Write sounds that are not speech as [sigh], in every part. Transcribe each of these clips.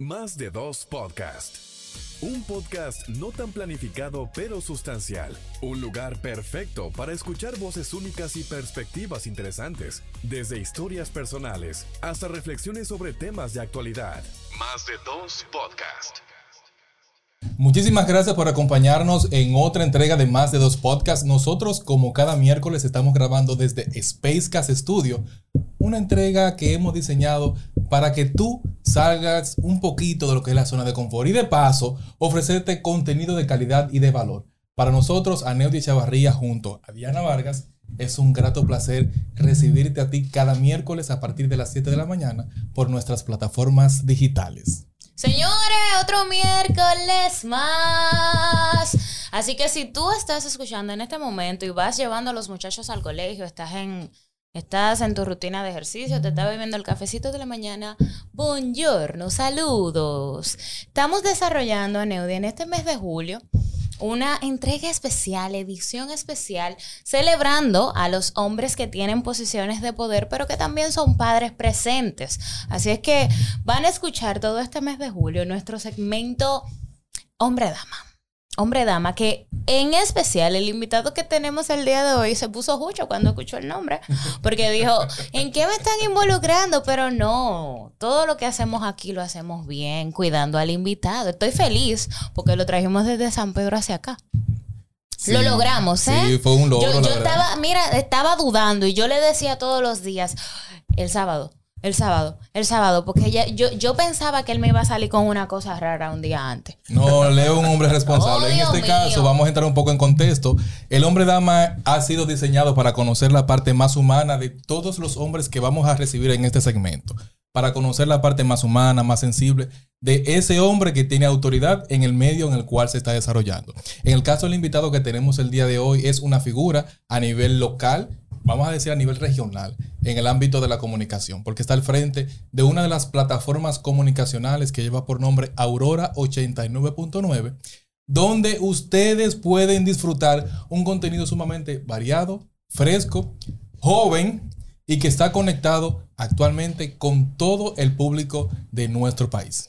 Más de dos podcast. Un podcast no tan planificado pero sustancial. Un lugar perfecto para escuchar voces únicas y perspectivas interesantes. Desde historias personales hasta reflexiones sobre temas de actualidad. Más de dos podcast. Muchísimas gracias por acompañarnos en otra entrega de Más de Dos Podcasts. Nosotros, como cada miércoles, estamos grabando desde Spacecast Studio, una entrega que hemos diseñado para que tú salgas un poquito de lo que es la zona de confort y de paso ofrecerte contenido de calidad y de valor. Para nosotros, a Neudi Chavarría junto a Diana Vargas, es un grato placer recibirte a ti cada miércoles a partir de las 7 de la mañana por nuestras plataformas digitales. Señores, otro miércoles más. Así que si tú estás escuchando en este momento y vas llevando a los muchachos al colegio, estás en, estás en tu rutina de ejercicio, te está bebiendo el cafecito de la mañana, buongiorno, saludos. Estamos desarrollando, Neudi, en este mes de julio una entrega especial, edición especial, celebrando a los hombres que tienen posiciones de poder, pero que también son padres presentes. Así es que van a escuchar todo este mes de julio nuestro segmento Hombre-Dama. Hombre-Dama, que en especial el invitado que tenemos el día de hoy se puso jucho cuando escuchó el nombre, porque dijo, ¿en qué me están involucrando? Pero no, todo lo que hacemos aquí lo hacemos bien, cuidando al invitado. Estoy feliz porque lo trajimos desde San Pedro hacia acá. Sí, lo logramos, ¿eh? sí, fue un logro, Yo, yo estaba, mira, estaba dudando y yo le decía todos los días, el sábado, el sábado, el sábado, porque yo, yo pensaba que él me iba a salir con una cosa rara un día antes. No, Leo es un hombre responsable. Oh, en este mío. caso, vamos a entrar un poco en contexto. El hombre dama ha sido diseñado para conocer la parte más humana de todos los hombres que vamos a recibir en este segmento. Para conocer la parte más humana, más sensible de ese hombre que tiene autoridad en el medio en el cual se está desarrollando. En el caso del invitado que tenemos el día de hoy es una figura a nivel local, vamos a decir a nivel regional, en el ámbito de la comunicación, porque está al frente de una de las plataformas comunicacionales que lleva por nombre Aurora 89.9, donde ustedes pueden disfrutar un contenido sumamente variado, fresco, joven y que está conectado actualmente con todo el público de nuestro país.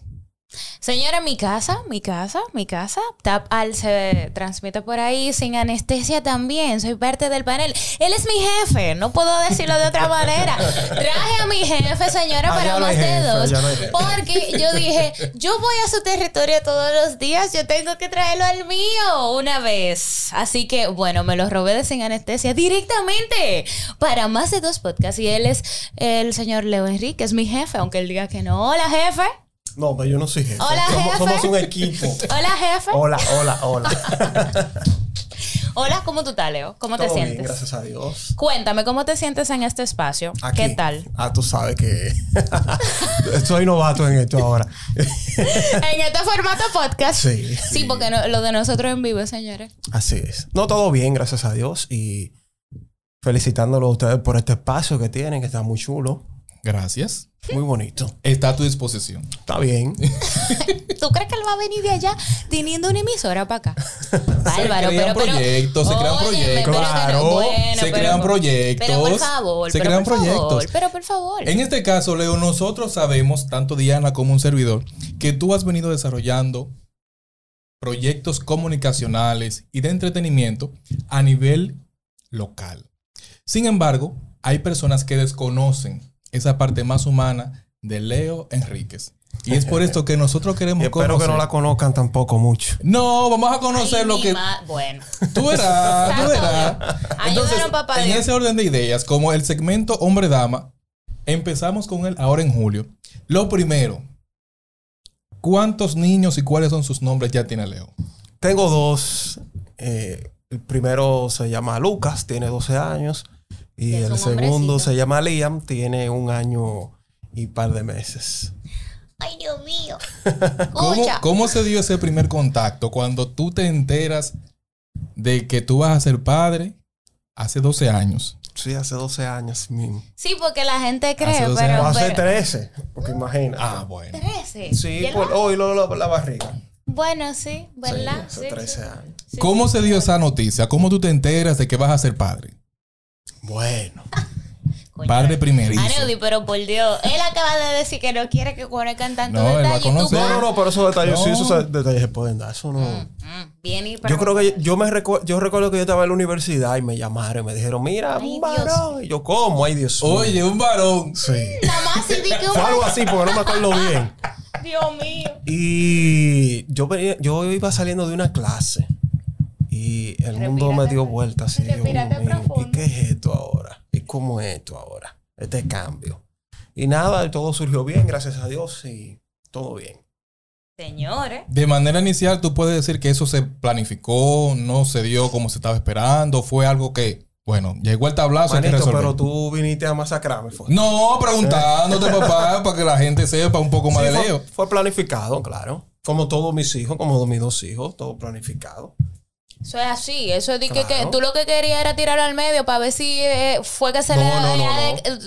Señora, mi casa, mi casa, mi casa. Tap Al se transmite por ahí sin anestesia también. Soy parte del panel. Él es mi jefe, no puedo decirlo de otra manera. Traje a mi jefe, señora, para no hay más de dos. Porque yo dije, yo voy a su territorio todos los días, yo tengo que traerlo al mío una vez. Así que, bueno, me lo robé de sin anestesia directamente para más de dos podcasts. Y él es el señor Leo Enrique, es mi jefe, aunque él diga que no. Hola, jefe. No, pero yo no soy jefe. Hola, somos, jefe. somos un equipo. [laughs] Hola, jefe. Hola, hola, hola. [laughs] Hola, ¿cómo tú estás, Leo? ¿Cómo te Todo bien, sientes? gracias a Dios. Cuéntame, ¿cómo te sientes en este espacio? Aquí. ¿Qué tal? Ah, tú sabes que [laughs] soy novato en esto ahora. en este formato podcast. Sí, Sí, sí. porque no- lo de nosotros en vivo, señores. Así es. No, todo bien, gracias a Dios. Y felicitándolo a ustedes por este espacio que tienen, que está muy chulo, Gracias. muy bonito. Está a tu disposición. Está bien. [laughs] ¿Tú crees que él va a venir de allá teniendo una emisora para acá? [laughs] se Bárbaro, crean pero, pero. proyectos, se crean Óyeme, proyectos. no- Claro, bueno, se pero- crean proyectos. Pero por favor, se pero crean por favor, proyectos. pero por favor. En este caso, Leo, nosotros sabemos, tanto Diana como un servidor, que tú has venido desarrollando proyectos comunicacionales y de entretenimiento a nivel local. Sin embargo, hay personas que desconocen esa parte más humana de Leo Enríquez. Y es por esto que nosotros Y queremos espero que no la conozcan tampoco mucho. No, vamos a conocer Ay, lo que ma- Bueno. Tú verás, tú [laughs] verás. Entonces, Ayúdanos, papá en Dios. ese orden de ideas, como el segmento hombre-dama, empezamos con él ahora en julio. Lo primero, ¿cuántos niños y cuáles son sus nombres ya tiene Leo? Tengo dos. Eh, el primero se llama Lucas, tiene 12 años. Y el un segundo hombrecito. se llama Liam, tiene un año y par de meses. Ay, Dios mío. [laughs] ¿Cómo, cómo se dio ese primer contacto cuando tú te enteras de que tú vas a ser padre hace 12 años? Sí, hace 12 años mismo. Sí, porque la gente cree, Hace 12 pero. años. Hace pero- 13, porque imagina. Ah, bueno. 13. Sí, ¿Y el por, bajo? hoy lo, lo- la barriga. Bueno, sí, ¿verdad? Sí, hace Sí, 13 sí. años. Sí, ¿Cómo sí, se sí. dio esa noticia? ¿Cómo tú te enteras de que vas a ser padre? Bueno. [laughs] Padre primerizo. Aneudi, pero por Dios, él acaba de decir que no quiere que conozcan tantos No, detalles. No, no, no, pero esos detalles, No. sí, esos detalles se pueden dar. Eso no. Mm, bien y Yo creo que yo me recu- yo recuerdo que yo estaba en la universidad y me llamaron y me dijeron, mira, Ay, un varón. Y yo, ¿cómo? Ay, Dios mío. Oye, un varón. Sí. Nada más si di que un- algo así porque no me acuerdo bien. [laughs] Dios mío. Y yo, venía- yo iba saliendo de una clase y el mundo me dio vuelta así. Yo, Respírate "Dios mío, ¿Y profundo". qué es esto ahora? ¿Y cómo es esto ahora? Este cambio. Y nada, todo surgió bien, gracias a Dios y todo bien. Señores. De manera inicial, tú puedes decir que eso se planificó, no se dio como se estaba esperando, fue algo que, bueno, llegó el tablazo hay que Manito, pero tú viniste a masacrarme. Fue, No, preguntándote, [laughs] papá, para que la gente sepa un poco más Sí, de fue, Leo. fue planificado, claro. Como todos mis hijos, como mis dos hijos, todo planificado. Eso es así, eso es de que, Claro. que tú lo que querías era tirar al medio para ver si eh, fue que se No, le no, no, no. eh,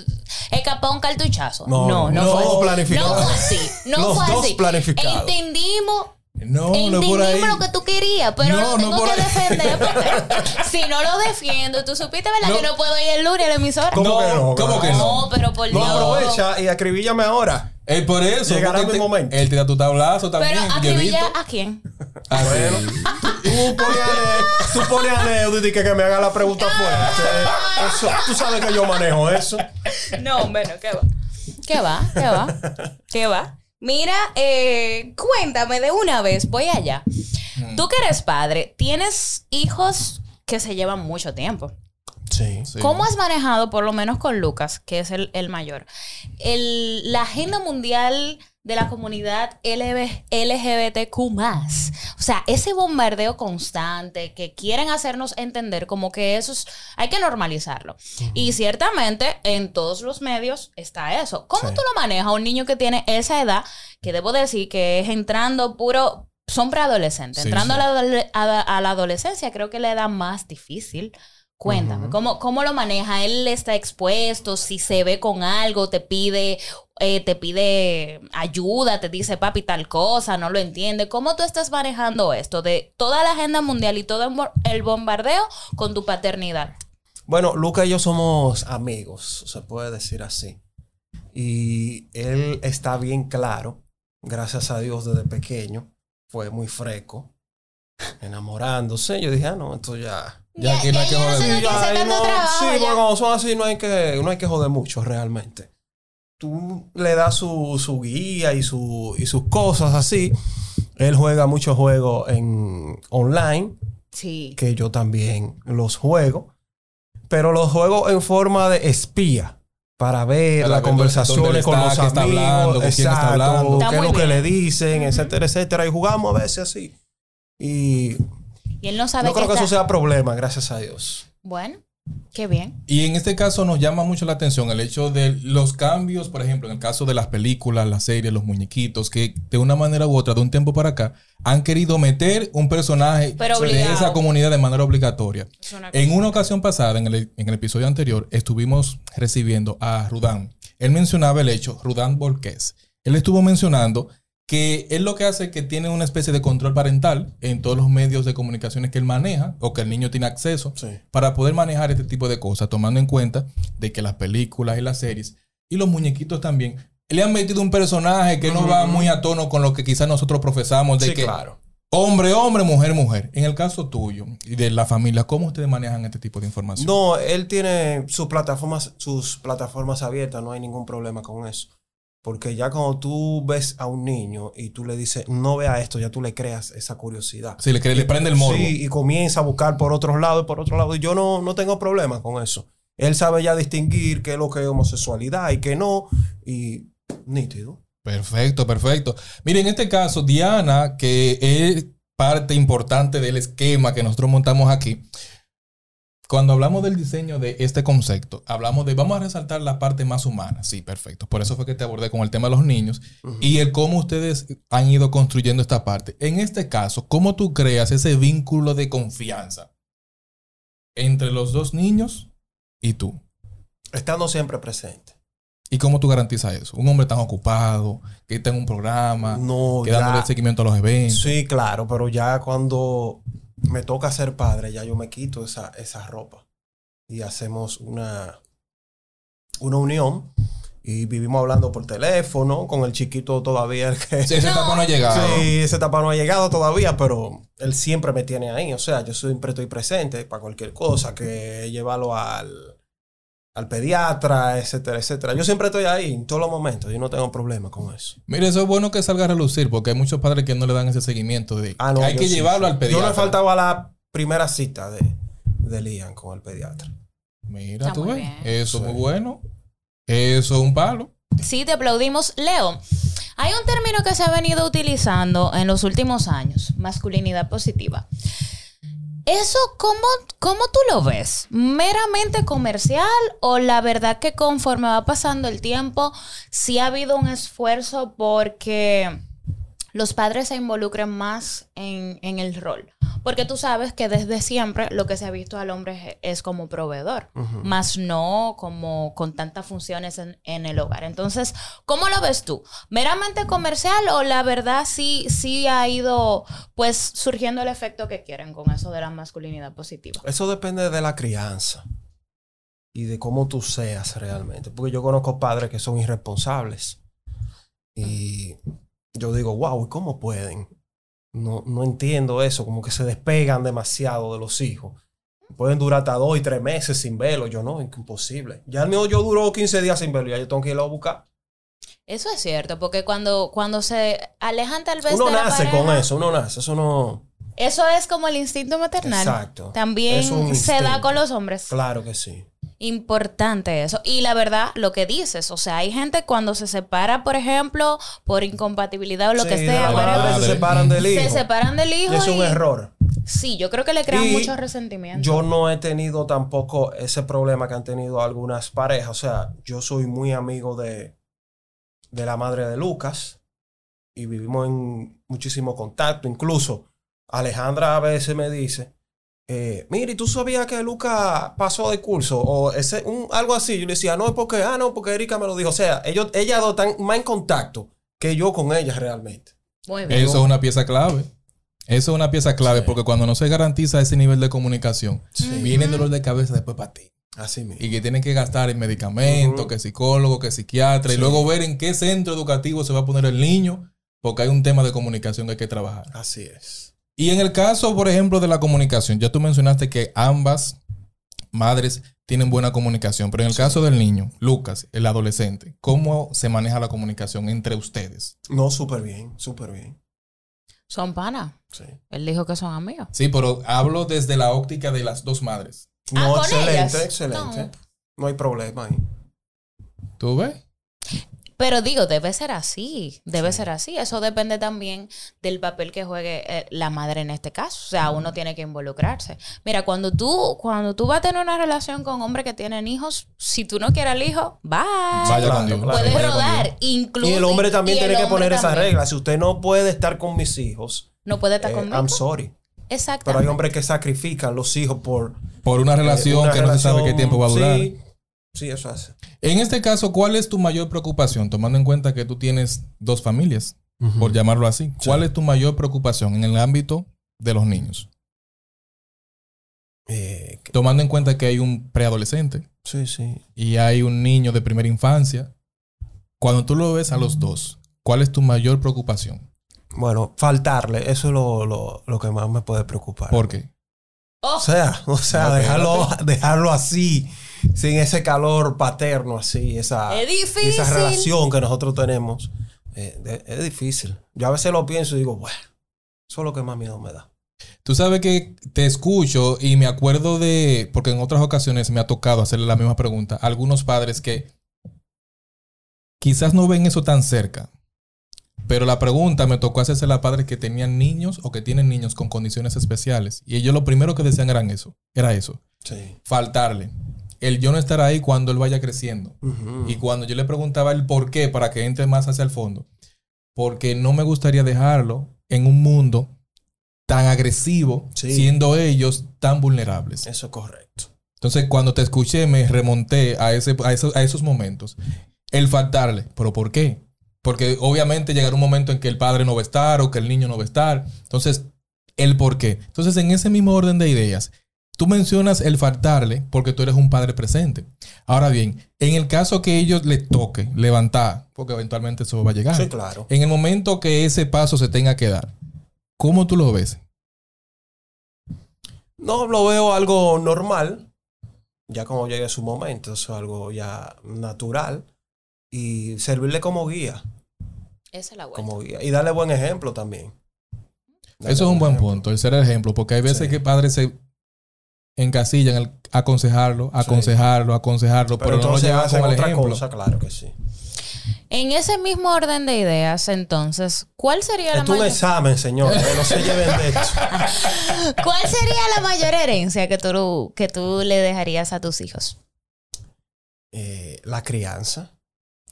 escapado un cartuchazo. No, No, no, no, fue así. planificado. No fue así. No Los fue dos así. Entendimos. No, no es por Entendimos ahí. lo que tú querías, pero No, lo no tengo por que ahí. defender. [laughs] Porque si no lo defiendo, tú supiste, ¿verdad? No. Que no puedo ir el lunes a la emisora. ¿Cómo No, que no? ¿cómo que no? No, pero por No Dios. aprovecha y acribíllame ahora. Es por eso. Llegará mi te- momento. Él te da tu tablazo también. Pero visto. a quién? Ah, sí. Bueno, tú pones tú pones a Neudi y que, que me haga la pregunta fuerte. Eso, tú sabes que yo manejo eso. No, bueno, ¿qué va? ¿Qué va? ¿Qué va? ¿Qué va? Mira, eh, cuéntame de una vez, voy allá. Tú que eres padre, tienes hijos que se llevan mucho tiempo. Sí. Sí. ¿Cómo has manejado, por lo menos con Lucas, que es el, el mayor, el- la agenda mundial de la comunidad LGBTQ? O sea, ese bombardeo constante que quieren hacernos entender como que eso es, hay que normalizarlo. Y ciertamente en todos los medios está eso. ¿Cómo Sí. tú lo manejas a un niño que tiene esa edad, que debo decir que es entrando puro, son preadolescentes, Sí, entrando sí. A, la, adole- a la- a la adolescencia, creo que la edad más difícil. Cuéntame. ¿cómo, ¿cómo lo maneja? ¿Él está expuesto? Si se ve con algo, te pide, eh, te pide ayuda, te dice papi tal cosa, no lo entiende. ¿Cómo tú estás manejando esto de toda la agenda mundial y todo el bo- el bombardeo con tu paternidad? Bueno, Luca y yo somos amigos, se puede decir así. Y él está bien claro, gracias a Dios desde pequeño, fue muy fresco, enamorándose. Yo dije, ah, no, esto ya... Ya aquí no hay que ya joder. Sí, no sí, ya. cuando son así no hay que, no hay que joder mucho realmente. Tú le das su, su guía y, su, y sus cosas así. Él juega muchos juegos en online, Sí. que yo también los juego. Pero los juego en forma de espía. Para ver las ver conversaciones con los amigos, hablando, con quién está exacto, hablando. Está qué es lo que le dicen, etcétera, etcétera. Y jugamos a veces así. Y Y él no sabe no creo que está- eso sea problema, gracias a Dios. Bueno, qué bien. Y en este caso nos llama mucho la atención el hecho de los cambios, por ejemplo, en el caso de las películas, las series, los muñequitos, que de una manera u otra, de un tiempo para acá, han querido meter un personaje de esa comunidad de manera obligatoria. Una En una ocasión pasada, en el, en el episodio anterior, estuvimos recibiendo a Rudán. Él mencionaba el hecho, Rudán Volquez. Él estuvo mencionando que él lo que hace es que tiene una especie de control parental en todos los medios de comunicaciones que él maneja o que el niño tiene acceso Sí. para poder manejar este tipo de cosas, tomando en cuenta de que las películas y las series y los muñequitos también le han metido un personaje que no va muy a tono con lo que quizás nosotros profesamos de Sí, que claro. hombre, hombre, mujer, mujer. En el caso tuyo y de la familia, ¿cómo ustedes manejan este tipo de información? No, él tiene sus plataformas, sus plataformas abiertas, no hay ningún problema con eso. Porque ya cuando tú ves a un niño y tú le dices, no vea esto, ya tú le creas esa curiosidad. Si le, que le prende el morbo. Sí, y comienza a buscar por otros lados y por otro lado. Y yo no, no tengo problema con eso. Él sabe ya distinguir qué es lo que es homosexualidad y qué no. Y nítido. Perfecto, perfecto. Mire, en este caso, Diana, que es parte importante del esquema que nosotros montamos aquí, cuando hablamos del diseño de este concepto, hablamos de, vamos a resaltar la parte más humana. Sí, perfecto. Por eso fue que te abordé con el tema de los niños y el cómo ustedes han ido construyendo esta parte. En este caso, ¿cómo tú creas ese vínculo de confianza entre los dos niños y tú? Estando siempre presente. ¿Y cómo tú garantizas eso? Un hombre tan ocupado, que está en un programa, No, que dándole ya- seguimiento a los eventos. Sí, claro, pero ya cuando me toca ser padre, ya yo me quito esa, esa ropa y hacemos una, una unión y vivimos hablando por teléfono con el chiquito todavía. El que, Sí, esa etapa no ha llegado. Sí, esa etapa no ha llegado todavía, pero él siempre me tiene ahí. O sea, yo siempre estoy presente para cualquier cosa, que llevarlo al, al pediatra, etcétera, etcétera. Yo siempre estoy ahí en todos los momentos. Yo no tengo problema con eso. Mire, eso es bueno que salga a relucir porque hay muchos padres que no le dan ese seguimiento de Ah, no, que hay que sí, llevarlo sí. al pediatra. Yo le faltaba la primera cita de, de Lian con el pediatra. Mira, Está tú ves. bien. Eso es Sí. muy bueno. Eso es un palo. Sí, te aplaudimos. Leo, hay un término que se ha venido utilizando en los últimos años, masculinidad positiva. ¿Eso cómo, cómo tú lo ves? ¿Meramente comercial o la verdad que conforme va pasando el tiempo, sí ha habido un esfuerzo porque los padres se involucren más en, en el rol? Porque tú sabes que desde siempre lo que se ha visto al hombre es, es como proveedor, más no como con tantas funciones en, en el hogar. Entonces, ¿cómo lo ves tú? ¿Meramente comercial o la verdad sí, sí ha ido pues surgiendo el efecto que quieren con eso de la masculinidad positiva? Eso depende de la crianza y de cómo tú seas realmente. Porque yo conozco padres que son irresponsables. Y yo digo, wow, ¿y cómo pueden? No, no entiendo eso, como que se despegan demasiado de los hijos. Pueden durar hasta dos y tres meses sin verlo. Yo no, imposible. Ya el mío yo duró 15 días sin verlo, ya yo tengo que irlo a buscar. Eso es cierto, porque cuando, cuando se alejan tal vez Uno de la nace pareja, con eso, uno nace, eso no... Eso es como el instinto maternal. Exacto. También se da con los hombres. Claro que sí. Importante eso. Y la verdad, lo que dices, o sea, hay gente cuando se separa, por ejemplo, por incompatibilidad o lo Sí, que sea, whatever, se separan del hijo. se separan del hijo. Es un y- error. Sí, yo creo que le crean Y mucho resentimiento. Yo no he tenido tampoco ese problema que han tenido algunas parejas. O sea, yo soy muy amigo de, de la madre de Lucas y vivimos en muchísimo contacto. Incluso Alejandra a veces me dice, eh, mire, ¿y ¿tú sabías que Lucas pasó de curso? O ese, un, algo así. Yo le decía, no, es porque, ah, no, porque Erika me lo dijo. O sea, ellos, ellas dos están más en contacto que yo con ellas realmente. Muy bien. Eso es una pieza clave. Eso es una pieza clave Sí. porque cuando no se garantiza ese nivel de comunicación, Sí. viene el dolor de cabeza después para ti. Así mismo. Y que tienen que gastar en medicamentos, que psicólogo, que psiquiatra, y luego ver en qué centro educativo se va a poner el niño, porque hay un tema de comunicación que hay que trabajar. Así es. Y en el caso, por ejemplo, de la comunicación, ya tú mencionaste que ambas madres tienen buena comunicación, pero en el caso del niño, Lucas, el adolescente, ¿cómo se maneja la comunicación entre ustedes? No, súper bien, súper bien. Son panas. Sí. Él dijo que son amigos. Sí, pero hablo desde la óptica de las dos madres. Ah, No, con excelente, ellas. excelente. No. hay problema ahí. ¿Tú ves? Pero digo, debe ser así, debe ser así. Eso depende también del papel que juegue eh, la madre en este caso. O sea, uno tiene que involucrarse. Mira, cuando tú, cuando tú vas a tener una relación con hombres que tienen hijos, si tú no quieres al hijo, bye. Vaya Claro, con Dios. claro. Puedes rodar, incluso. Y el hombre también el tiene que poner esa regla. Si usted no puede estar con mis hijos, No puede estar eh, conmigo. I'm sorry. Pero Exactamente. hay hombres que sacrifican los hijos por Por una eh, relación una que no se sabe qué tiempo va a durar. Sí, sí, eso hace. En este caso, ¿cuál es tu mayor preocupación? Tomando en cuenta que tú tienes dos familias, por llamarlo así. ¿Cuál es tu mayor preocupación en el ámbito de los niños? Eh, que- Tomando en cuenta que hay un preadolescente sí, sí. y hay un niño de primera infancia. Cuando tú lo ves a los dos, ¿cuál es tu mayor preocupación? Bueno, faltarle, eso es lo, lo- lo que más me puede preocupar. ¿Por qué? O sea, o sea, No, dejarlo, dejarlo así, sin ese calor paterno así, esa, es esa relación que nosotros tenemos. eh, de- es difícil. Yo a veces lo pienso y digo, bueno, eso es lo que más miedo me da. Tú sabes que te escucho y me acuerdo de, porque en otras ocasiones me ha tocado hacerle la misma pregunta a algunos padres que quizás no ven eso tan cerca, pero la pregunta me tocó hacerse a padres que tenían niños o que tienen niños con condiciones especiales y ellos lo primero que decían eran eso, era eso, Sí. faltarle, el yo no estar ahí cuando él vaya creciendo. Y cuando yo le preguntaba el por qué, para que entre más hacia el fondo, porque no me gustaría dejarlo en un mundo tan agresivo, Sí. siendo ellos tan vulnerables. Eso es correcto. Entonces, cuando te escuché, me remonté a, ese, a, esos, a esos momentos. El faltarle, ¿pero por qué? Porque obviamente llegará un momento en que el padre no va a estar o que el niño no va a estar. Entonces, el por qué. Entonces, en ese mismo orden de ideas, Tú mencionas el faltarle porque tú eres un padre presente. Ahora bien, en el caso que ellos les toque levantar, porque eventualmente eso va a llegar. Sí, claro. En el momento que ese paso se tenga que dar, ¿cómo tú lo ves? No lo veo algo normal. Ya como llegue su momento, eso es algo ya natural. Y servirle como guía. Esa es la vuelta. Como guía. Y darle buen ejemplo también. Darle Eso es un buen ejemplo. punto, el ser el ejemplo, porque hay veces Sí. que padres se encasillan en el aconsejarlo, aconsejarlo, aconsejarlo, pero, Pero, no lo entonces llevan hacen con el otra ejemplo. cosa, claro que sí. En ese mismo orden de ideas, entonces, ¿cuál sería la Es un mayor, examen, señor. eh, No se lleven de esto. [laughs] ¿cuál sería la mayor herencia que tú, que tú le dejarías a tus hijos? Eh, la crianza.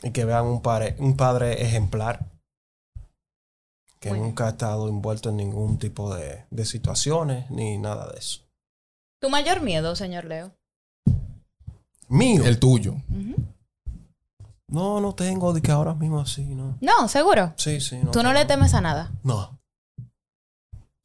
Y que vean un padre, un padre ejemplar. Que nunca ha estado envuelto en ningún tipo de, de situaciones ni nada de eso. ¿Tu mayor miedo, señor Leo? Mío. El tuyo. No, no tengo de que ahora mismo así, ¿no? No, seguro. Sí, sí. No Tú no tengo. le temes a nada. No.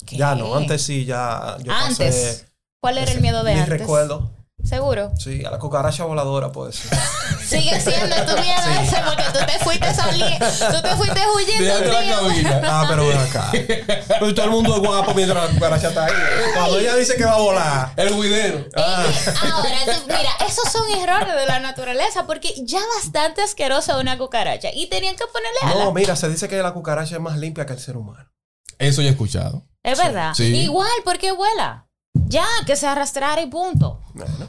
¿Qué? Ya no. Antes sí, ya. Yo Antes. pasé ¿Cuál era el miedo de antes? recuerdo. Seguro. Sí, a la cucaracha voladora puede ser. [laughs] Sigue siendo tu miedo ese porque tú te fuiste saliendo, tú te fuiste huyendo la cabina. Ah, pero ven acá. [laughs] Pero todo el mundo es guapo mientras la cucaracha está ahí. Cuando ella dice que va a volar. El guidero. Ah, Ahora, tú- mira, esos son errores de la naturaleza porque ya bastante asquerosa una cucaracha y tenían que ponerle no, mira, se dice que la cucaracha es más limpia que el ser humano. Eso ya he escuchado. Es verdad. Sí. Igual, porque vuela. Ya, que se arrastrara y punto. Bueno,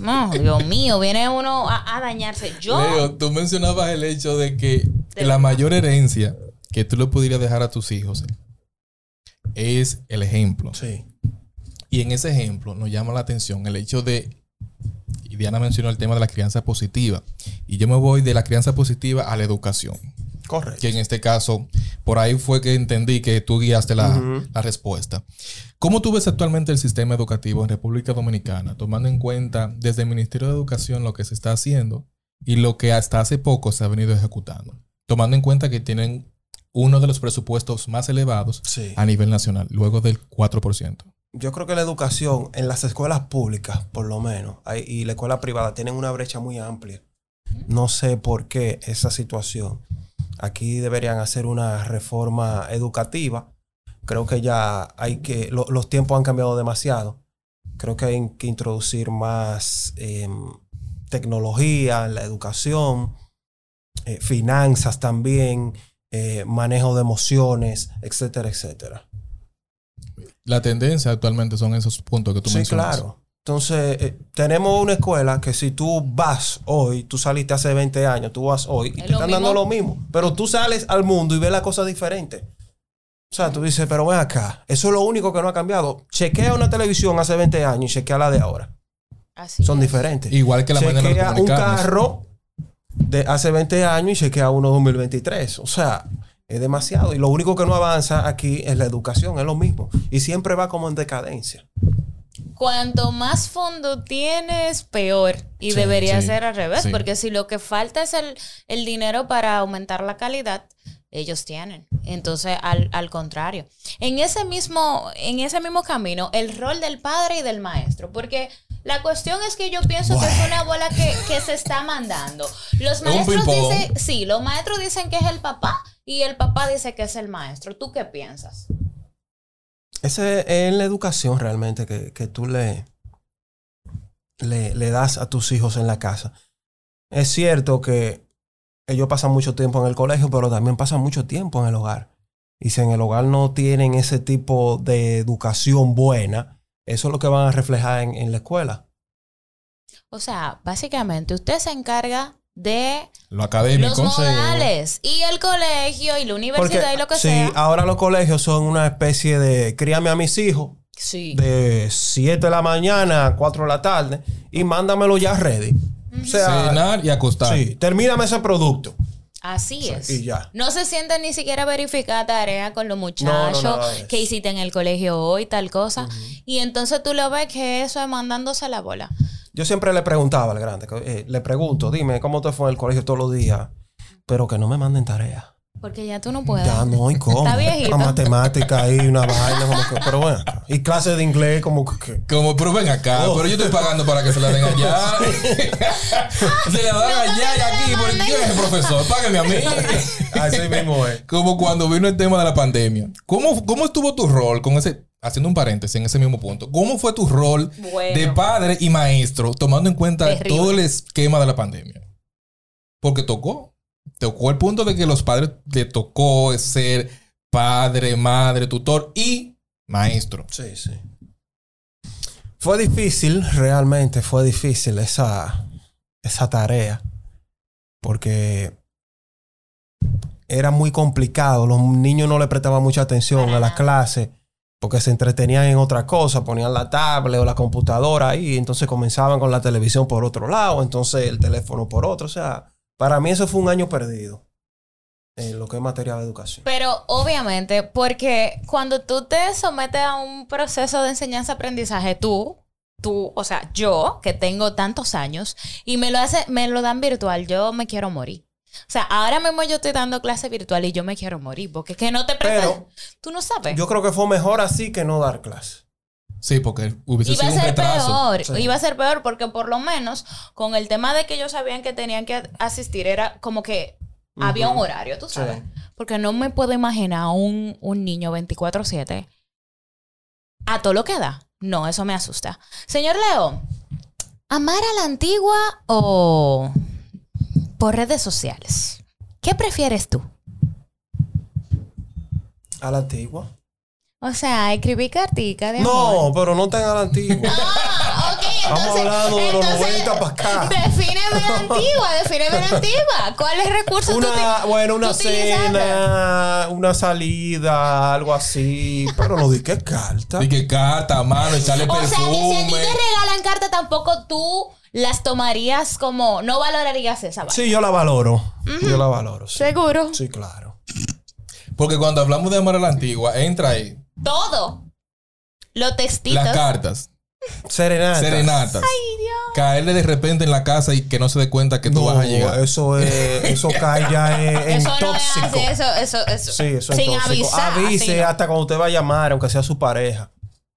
No, Dios mío, viene uno a, a dañarse. Yo, Leo, tú mencionabas el hecho de que De- la mayor herencia que tú le pudieras dejar a tus hijos es el ejemplo. sí. Y en ese ejemplo nos llama la atención el hecho de, y Diana mencionó el tema de la crianza positiva, y yo me voy de la crianza positiva a la educación, Correcto. que en este caso, por ahí fue que entendí que tú guiaste la, la respuesta. ¿Cómo tú ves actualmente el sistema educativo en República Dominicana, tomando en cuenta desde el Ministerio de Educación lo que se está haciendo y lo que hasta hace poco se ha venido ejecutando? Tomando en cuenta que tienen uno de los presupuestos más elevados Sí. a nivel nacional, luego del 4%. Yo creo que la educación en las escuelas públicas, por lo menos, y la escuela privada tienen una brecha muy amplia. No sé por qué esa situación. Aquí deberían hacer una reforma educativa. Creo que ya hay que, lo- los tiempos han cambiado demasiado. Creo que hay que introducir más em, tecnología en la educación, eh, finanzas también, eh, manejo de emociones, etcétera, etcétera. La tendencia actualmente son esos puntos que tú sí, mencionas. claro. Entonces, eh, tenemos una escuela que si tú vas hoy, tú saliste hace 20 años, tú vas hoy y Es te lo están dando mismo. lo mismo. Pero tú sales al mundo y ves la cosa diferente. O sea, tú dices, pero ven acá, eso es lo único que no ha cambiado. Chequea una televisión hace 20 años y chequea la de ahora. así Son es. diferentes. Igual que la manera de chequea un carro de hace 20 años y chequea uno 2023. O sea, es demasiado. Y lo único que no avanza aquí es la educación, es lo mismo. Y siempre va como en decadencia. Cuanto más fondo tienes, peor. Y Sí, debería sí, ser al revés, sí. porque si lo que falta es el, el dinero para aumentar la calidad, ellos tienen. Entonces, al, al contrario. En ese, mismo, en ese mismo camino, el rol del padre y del maestro, porque la cuestión es que yo pienso que es una bola que, que se está mandando. Los maestros dicen, sí, los maestros dicen que es el papá y el papá dice que es el maestro. ¿Tú qué piensas? Ese es la educación realmente que, que tú le, le, le das a tus hijos en la casa. Es cierto que ellos pasan mucho tiempo en el colegio, pero también pasan mucho tiempo en el hogar. Y si en el hogar no tienen ese tipo de educación buena, eso es lo que van a reflejar en, en la escuela. O sea, básicamente usted se encarga de Lo académico. los sí. modales y el colegio y la universidad y lo que sí, sea. ahora los colegios son una especie de críame a mis hijos Sí. de 7 de la mañana a 4 de la tarde y mándamelo ya ready. O sea, Cenar y acostar. Sí, termíname ese producto. Así es. y ya. No se sienten ni siquiera a verificar tarea con los muchachos que hiciste en el colegio hoy, tal cosa. Y entonces tú lo ves que eso es mandándose la bola. Yo siempre le preguntaba al grande, eh, le pregunto, dime cómo te fue en el colegio todos los días, pero que no me manden tarea. Porque ya tú no puedes. Ya no, incómodo. [laughs] Está viejito. Una matemática ahí, una vaina, como que, pero bueno. Y clases de inglés, como que. Como, pero ven acá, Oh. pero yo estoy pagando para que se la den allá. [laughs] se la dan allá y aquí. ¿Por qué es el profesor? Págame a mí. Así mismo es. Como cuando vino el tema de la pandemia. ¿Cómo, cómo estuvo tu rol con ese, haciendo un paréntesis en ese mismo punto? ¿Cómo fue tu rol Bueno. de padre y maestro tomando en cuenta Terrible. todo el esquema de la pandemia? Porque tocó. Tocó el punto de que los padres le tocó ser padre, madre, tutor y maestro. Sí, sí. Fue difícil, realmente fue difícil esa, esa tarea. Porque era muy complicado. Los niños no le prestaban mucha atención a la nada. Porque se entretenían en otra cosa, ponían la tablet o la computadora ahí, entonces comenzaban con la televisión por otro lado, entonces el teléfono por otro. O sea, para mí eso fue un año perdido en lo que es materia de educación. Pero obviamente, porque cuando tú te sometes a un proceso de enseñanza-aprendizaje, tú, tú, o sea, yo, que tengo tantos años, y me lo hace, me lo dan virtual, yo me quiero morir. O sea, ahora mismo yo estoy dando clase virtual y yo me quiero morir, porque es que no te. Pero- tú no sabes. Yo creo que fue mejor así que no dar clase. Sí, porque hubiese Iba a sido un ser retraso. peor, Sí. iba a ser peor porque por lo menos con el tema de que ellos sabían que tenían que asistir era como que había un horario, tú Sí. sabes. Porque no me puedo imaginar un, un niño 24/7 a todo lo que da. No, eso me asusta. Señor Leo, ¿amar a la antigua o por redes sociales? ¿Qué prefieres tú? A la antigua. O sea, escribir cartica de amor. No, pero no tan a la antigua. Ah, ok, Estamos entonces, hablando de los entonces, 90 para acá. Defíneme la antigua, defíneme la antigua. ¿Cuáles recursos tú Una, te- bueno, una tú cena, una salida, algo así. Pero no di que carta. Y que carta, mano, echarle O sea, que si a ti perfume. te regalan carta, tampoco tú las tomarías como... No valorarías esa vaina. Sí, yo la valoro. Yo la valoro. Sí, Seguro. sí claro. Porque cuando hablamos de amar a la antigua, entra ahí Todo. Los textitos. las cartas, Serenata. serenatas. Caerle de repente en la casa y que no se dé cuenta que tú No, vas a llegar. eso es, eso cae ya en, en Eso no es tóxico. así, eso, eso, eso. Sí, eso es Sin tóxico. avisar. Avise así hasta cuando usted va a llamar, aunque sea su pareja.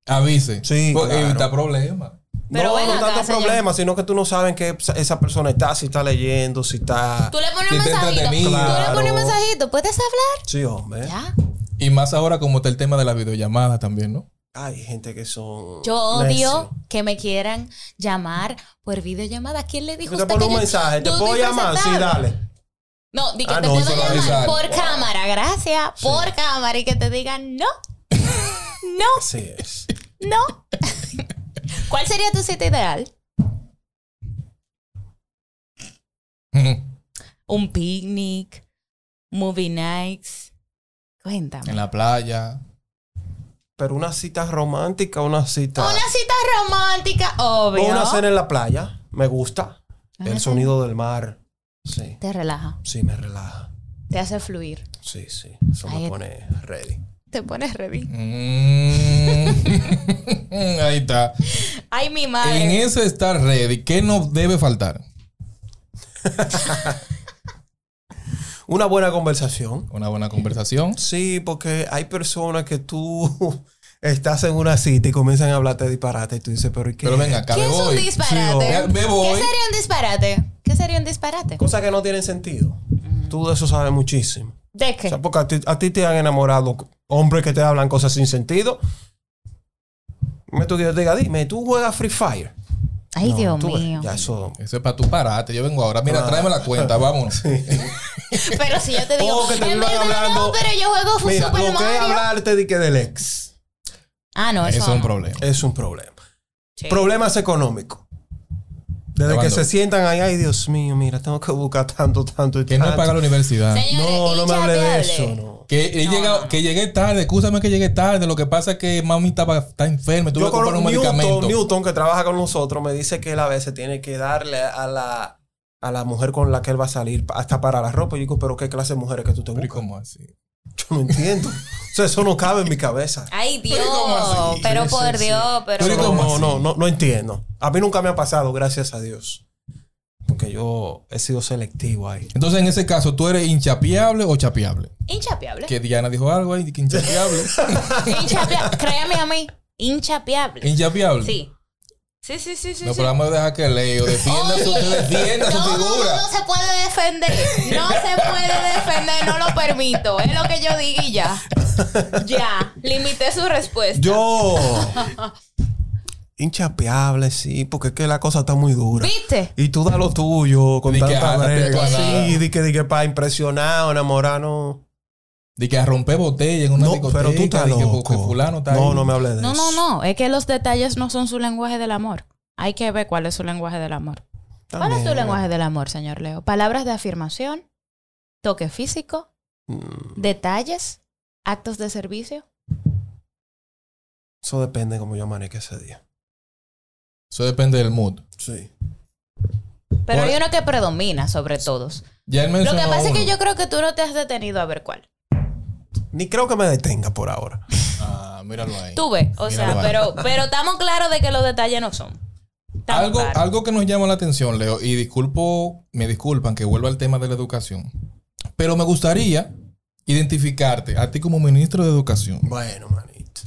Avise. Sí, claro. Evita problemas. Pero no, ven no acá, tanto señor. problema, sino que tú no sabes en qué esa persona está, si está leyendo, si está. Tú le pones Que un mensajito. Tú entretenido. le pones un Claro. mensajito. ¿Puedes hablar? Sí, hombre. Ya. Y más ahora como está el tema de la videollamada también, ¿no? Hay gente que son. Yo odio necios. que me quieran llamar por videollamada. ¿Quién le dijo Te usted pone que un yo- mensaje, ¿te yo puedo llamar? Sí, dale. No, di que Ah, te no, puedo llamar avisaron. por cámara, gracias. Por cámara y que te digan no. [laughs] no, Así es. no. [laughs] ¿Cuál sería tu sitio ideal? [laughs] Un picnic, movie nights. Cuéntame. en la playa. Pero una cita romántica, una cita. Una cita romántica, obvio. Una cena en la playa. Me gusta. El sonido del mar. Sí. Te relaja, Sí, me relaja. te hace fluir. Sí, sí. Eso Ahí- me pone ready. Te pones ready. Mm. [laughs] Ahí está. Ay, mi En madre. ese estar ready, ¿qué nos debe faltar? [laughs] Una buena conversación. Una buena conversación. Sí, porque hay personas que tú [laughs] estás en una cita y comienzan a hablarte de disparate y tú dices, pero ¿y qué? Pero venga, acá ¿Qué me es un disparate? Me voy. ¿Qué sería un disparate? ¿Qué sería un disparate? Cosas que no tienen sentido. Tú de eso sabes muchísimo. ¿De O qué? sea, porque a ti, a ti te han enamorado hombres que te hablan cosas sin sentido. Me tú que te diga, dime, tú juegas Free Fire. Ay, No, Dios tú mío. Ya eso. Eso es para tu parate. Yo vengo ahora. Mira, Ah. tráeme la cuenta, vámonos. [laughs] Pero si yo te digo, O que te en verdad no, hablando- pero yo juego Mira, Super lo que es Mario. hablarte de que del ex Ah, no, eso, Eso es un no. problema. es un problema. Sí. Problemas económicos. Desde que se sientan ahí, ay Dios mío, mira, tengo que buscar tanto, tanto y Que no tanto. paga la universidad. Señores, No, no me hable de eso, no. Que, he No, llegado- no, no. que llegué tarde, escúchame que llegué tarde. Lo que pasa es que mami estaba, está enferma. Tuve Yo que comprar un medicamento. Newton, Newton, que trabaja con nosotros, me dice que él a veces tiene que darle a la, a la mujer con la que él va a salir hasta para la ropa. Y yo digo, pero ¿qué clase de mujeres que tú te Pero ¿y buscas? cómo así? [laughs] Yo no entiendo. o sea, eso no cabe en mi cabeza. Ay, Dios. Pero por sí, sí. Dios, pero. Pero ¿y No, no, no, no, entiendo. A mí nunca me ha pasado, gracias a Dios. porque yo he sido selectivo ahí. Entonces, en ese caso, ¿tú eres hinchapiable o chapiable? Inchapeable. Que Diana dijo algo ahí, que hinchapiable. [laughs] Inchapeable. Créeme a mí. Inchapeable. hinchapiable. Sí. Sí, sí, sí, sí. No, sí. pero vamos a dejar que Leo defienda su, defienda no, figura. No, no se puede defender. No se puede defender, no lo permito. Es lo que yo digo y ya. Ya, limité su respuesta. Yo. Inchapeable, sí, porque es que la cosa está muy dura. ¿Viste? Y tú da lo tuyo con Di que, tanta brega. Sí, di que, di que para impresionar o enamorar, no. De que a romper botella en una No, discoteca. pero tú estás de que loco. fulano está no, ahí. no me hables de No, eso. no, no. Es que los detalles no son su lenguaje del amor. Hay que ver cuál es su lenguaje del amor. ¿Cuál es tu lenguaje del amor, señor Leo? Palabras de afirmación, toque físico, mm, detalles, actos de servicio. Eso depende de cómo yo amanezca ese día. Eso depende del mood. Sí. Pero hay uno que predomina sobre todos. Ya él Lo que pasa es que yo creo que tú no te has detenido a ver cuál. Ni creo que me detenga por ahora. Ah, míralo ahí. Tú ves, o Míralo sea, ahí. pero, pero estamos claros de que los detalles no son. Estamos Algo, claros. algo que nos llama la atención, Leo, y disculpo, me disculpan que vuelva al tema de la educación, pero me gustaría identificarte a ti como ministro de educación. Bueno, manito.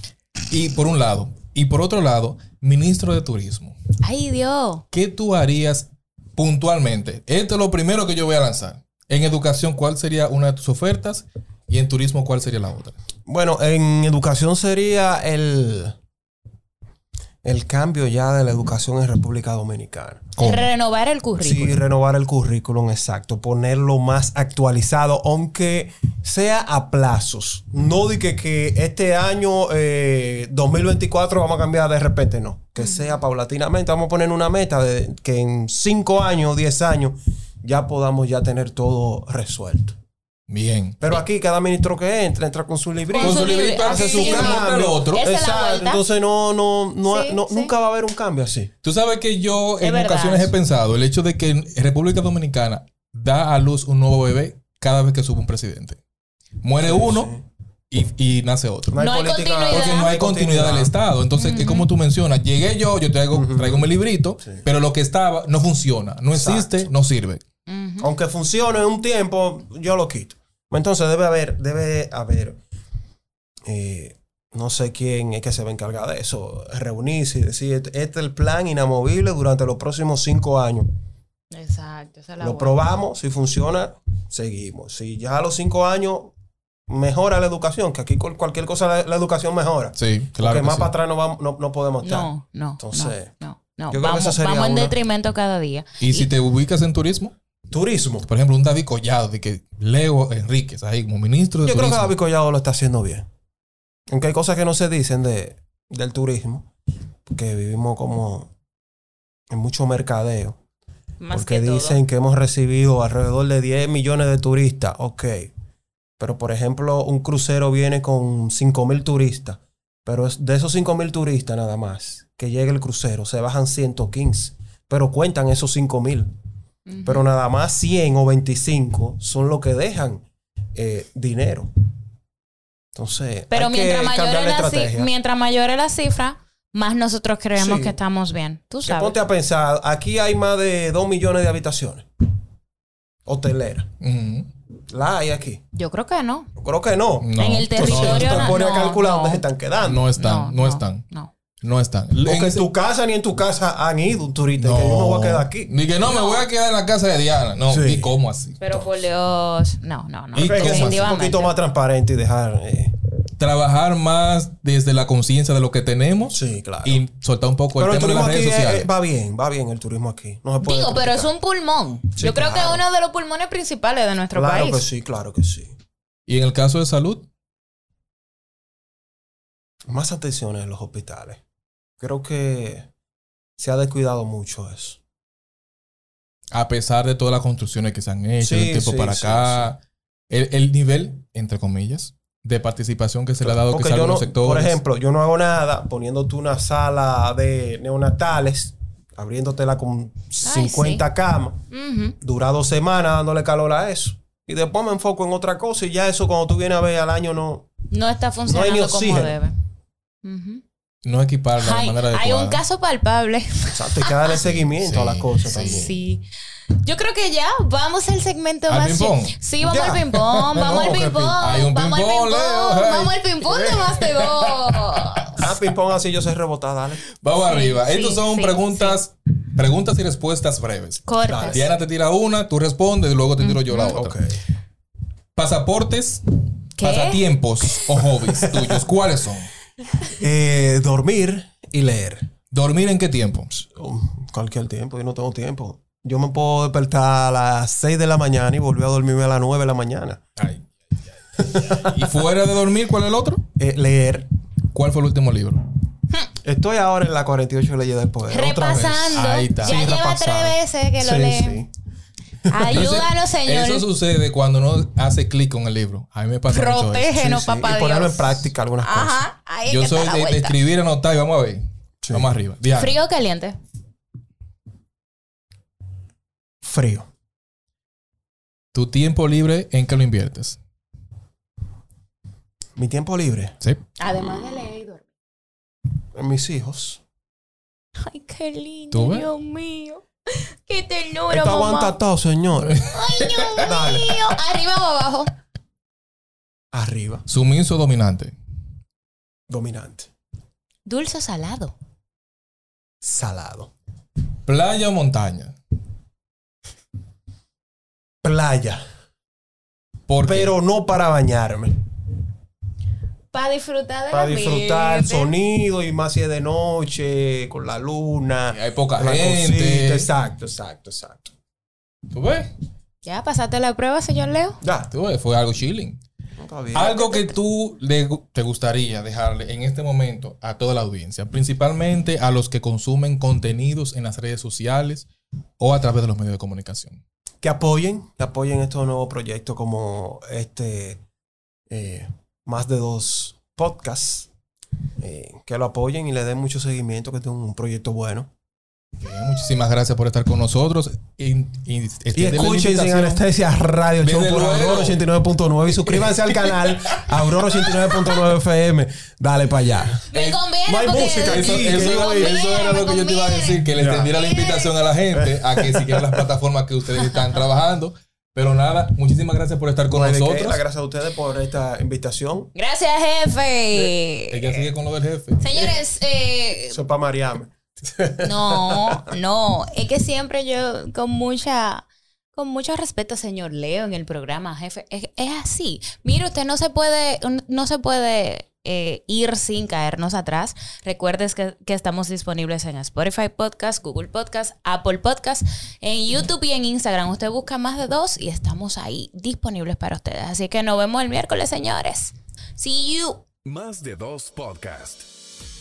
Y por un lado, y por otro lado, ministro de turismo. Ay, Dios. ¿Qué tú harías puntualmente? Esto es lo primero que yo voy a lanzar. En educación, ¿cuál sería una de tus ofertas? Y en turismo, ¿cuál sería la otra? Bueno, en educación sería el, el cambio ya de la educación en República Dominicana. ¿Cómo? Renovar el currículum. Sí, renovar el currículum, exacto. Ponerlo más actualizado, aunque sea a plazos. No de que, que este año eh, 2024 vamos a cambiar de repente, no. Que sea paulatinamente. Vamos a poner una meta de que en 5 años, 10 años, ya podamos ya tener todo resuelto. Bien. Pero aquí cada ministro que entra, entra con su librito. Con su librito, hace su cambio. otro. Exacto. Entonces no, no, no, Sí, no- sí. nunca va a haber un cambio así. Tú sabes que yo Es en verdad. ocasiones he pensado el hecho de que en República Dominicana da a luz un nuevo bebé cada vez que sube un presidente. Muere uno y, y nace otro. No hay continuidad. Porque no hay continuidad del Estado. Entonces, es como tú mencionas, llegué yo, yo traigo, traigo mi librito, Sí. pero lo que estaba no funciona, no existe, Exacto. no sirve. Aunque funcione en un tiempo, yo lo quito. Entonces debe haber, debe haber, eh, no sé quién es que se va a encargar de eso, reunirse y decir, este este es el plan inamovible durante los próximos cinco años. Exacto, esa es la Lo probamos, si funciona, seguimos. Si ya a los cinco años mejora la educación, que aquí cual- cualquier cosa la, la educación mejora. Sí, claro. Porque que más sí. para atrás no, vamos- no, no podemos estar. No, no. Entonces, no, no, no. yo creo que Vamos, esa sería vamos en una. detrimento cada día. Y si te ubicas en turismo, Turismo. por ejemplo, un David Collado, de que Leo Enríquez, ahí como ministro de Yo creo que turismo. David Collado lo está haciendo bien. Aunque hay cosas que no se dicen de, del turismo, porque vivimos como en mucho mercadeo. Más porque que todo. dicen que hemos recibido alrededor de 10 millones de turistas. Ok. Pero, por ejemplo, un crucero viene con 5 mil turistas. Pero de esos 5 mil turistas nada más, que llega el crucero, se bajan 115. Pero cuentan esos 5 mil. Pero nada más 100 o 25 son los que dejan eh, dinero. Entonces, Pero hay mientras que mayor, es la estrategia. mientras mayor es la cifra, más nosotros creemos Sí. que estamos bien. Tú Que sabes. ponte a pensar, aquí hay más de 2 millones de habitaciones. Hoteleras. Ujú. La hay aquí. Yo creo que no. Yo creo que no. No, en el territorio Tú te no, pones a no, calcular no. dónde se están quedando. No están, no, están, No. No están. Porque En en tu casa ni en tu casa han ido un turista. Que yo me voy a quedar aquí. Ni que no, me voy a quedar en la casa de Diana. No, Sí. ¿y cómo así? Pero por Dios, no, no, no. Y que es un poquito más transparente y dejar. eh, Trabajar más desde la conciencia de lo que tenemos sí, claro. y soltar un poco el Pero el tema de turismo las aquí redes eh, sociales. va bien, va bien el turismo aquí. No se puede Digo, pero es un pulmón. Sí, Yo creo que es claro. uno de los pulmones principales de nuestro Claro país. que sí, claro que sí. Y en el caso de salud, Más atención en los hospitales. Creo que se ha descuidado mucho eso. a pesar de todas las construcciones que se han hecho Sí, de tiempo sí, para sí, acá, El, el nivel, entre comillas, de participación que se le ha dado yo no, algunos sectores. por ejemplo, yo no hago nada poniéndote una sala de neonatales, abriéndotela con 50 camas, dura dos semanas dándole calor a eso. Y después me enfoco en otra cosa y ya eso cuando tú vienes a ver al año no... No está ni funcionando como debe. Ujú. No equiparla de Hay, manera hay adecuada. un caso palpable. Exacto, hay que darle [laughs] seguimiento a las cosas sí. también. Sí. Yo creo que ya vamos al segmento ¿Al más. ping-pong? Sí, vamos Ya. al ping-pong, vamos al ¿Cómo que ping-pong. Hay Vamos al ping-pong, ay. Vamos al ping-pong de más de dos. Ah, ping-pong así yo sé rebotar, dale. Vamos Sí, arriba. sí, Estos son sí, preguntas, preguntas y respuestas breves. Cortas. Diana te tira una, tú respondes y luego te tiro yo la Ok. otra. Pasaportes, ¿Qué? pasatiempos o hobbies [laughs] tuyos, ¿cuáles son? Eh, dormir y leer. ¿Dormir en qué tiempo? Um, cualquier tiempo, yo no tengo tiempo. Yo me puedo despertar a las 6 de la mañana y volver a dormirme a las 9 de la mañana. Ay, ay, ay, ay. ¿Y fuera de dormir, cuál es el otro? Eh, leer. ¿Cuál fue el último libro? Estoy ahora en la 48 leyes del poder. otra vez. Repasando. Ahí está. Ya Sí, lleva repasando. tres veces que lo Sí, lee. sí. Ayúdanos, señor. Eso sucede cuando uno hace clic con el libro. A mí me pasa mucho eso. Protégenos, Sí, sí. papá Y ponerlo Dios. en práctica algunas cosas. Ajá. Ahí es Yo que soy está la de, de escribir, anotar y vamos a ver. Sí. Vamos arriba. Diana, ¿Frío o caliente? Frío. tu tiempo libre, ¿en qué lo inviertes? Mi tiempo libre. Sí. Además de leer y dormir. En mis hijos. Ay, qué lindo, ¿Tú ves? Dios mío. [laughs] Qué ternura, Esto mamá. aguanta todo, señor. Ay, Dios [laughs] Dale. mío. ¿Arriba o abajo? Arriba. Sumiso o dominante. Dominante. Dulce o salado. Salado. Playa o montaña. Playa. ¿Por qué? Pero no para bañarme. Para disfrutar de Para disfrutar el sonido y más si es de noche, con la luna. hay poca gente. cosita. Exacto, exacto, exacto. ¿Tú ves? Ya, pasaste la prueba, señor Leo. Ya. ¿Tú ves? Fue algo chilling. Algo que tú le te gustaría dejarle en este momento a toda la audiencia, principalmente a los que consumen contenidos en las redes sociales o a través de los medios de comunicación. que apoyen, que apoyen estos nuevos proyectos como este eh, más de dos podcasts. eh, que lo apoyen y le den mucho seguimiento, que es un proyecto bueno. Bien, muchísimas gracias por estar con nosotros. Y, y, escuchen sin anestesia radio show por. Aurora 89.9 y suscríbanse al canal [laughs] Aurora 89.9 FM. Dale para allá. Me conviene no hay música Eso, aquí, eso- que yo- eso era lo que yo te iba a decir, que le extendiera la invitación a la gente a que siguieran las plataformas que ustedes están trabajando. Pero nada, muchísimas gracias por estar con No qué, nosotros. las gracias a ustedes por esta invitación. Gracias, jefe. El que sigue con lo del jefe. Señores, [laughs] eh, Eso es para Mariame. no, no, es que siempre yo con mucha con mucho respeto, señor Leo, en el programa, jefe, es, así. Mire, usted no se puede no se puede eh, ir sin caernos atrás. Recuerdes que, que estamos disponibles en Spotify Podcast, Google Podcast, Apple Podcast, en YouTube y en Instagram. Usted busca más de dos y estamos ahí disponibles para ustedes. Así que nos vemos el miércoles, señores. See you. Más de dos podcast.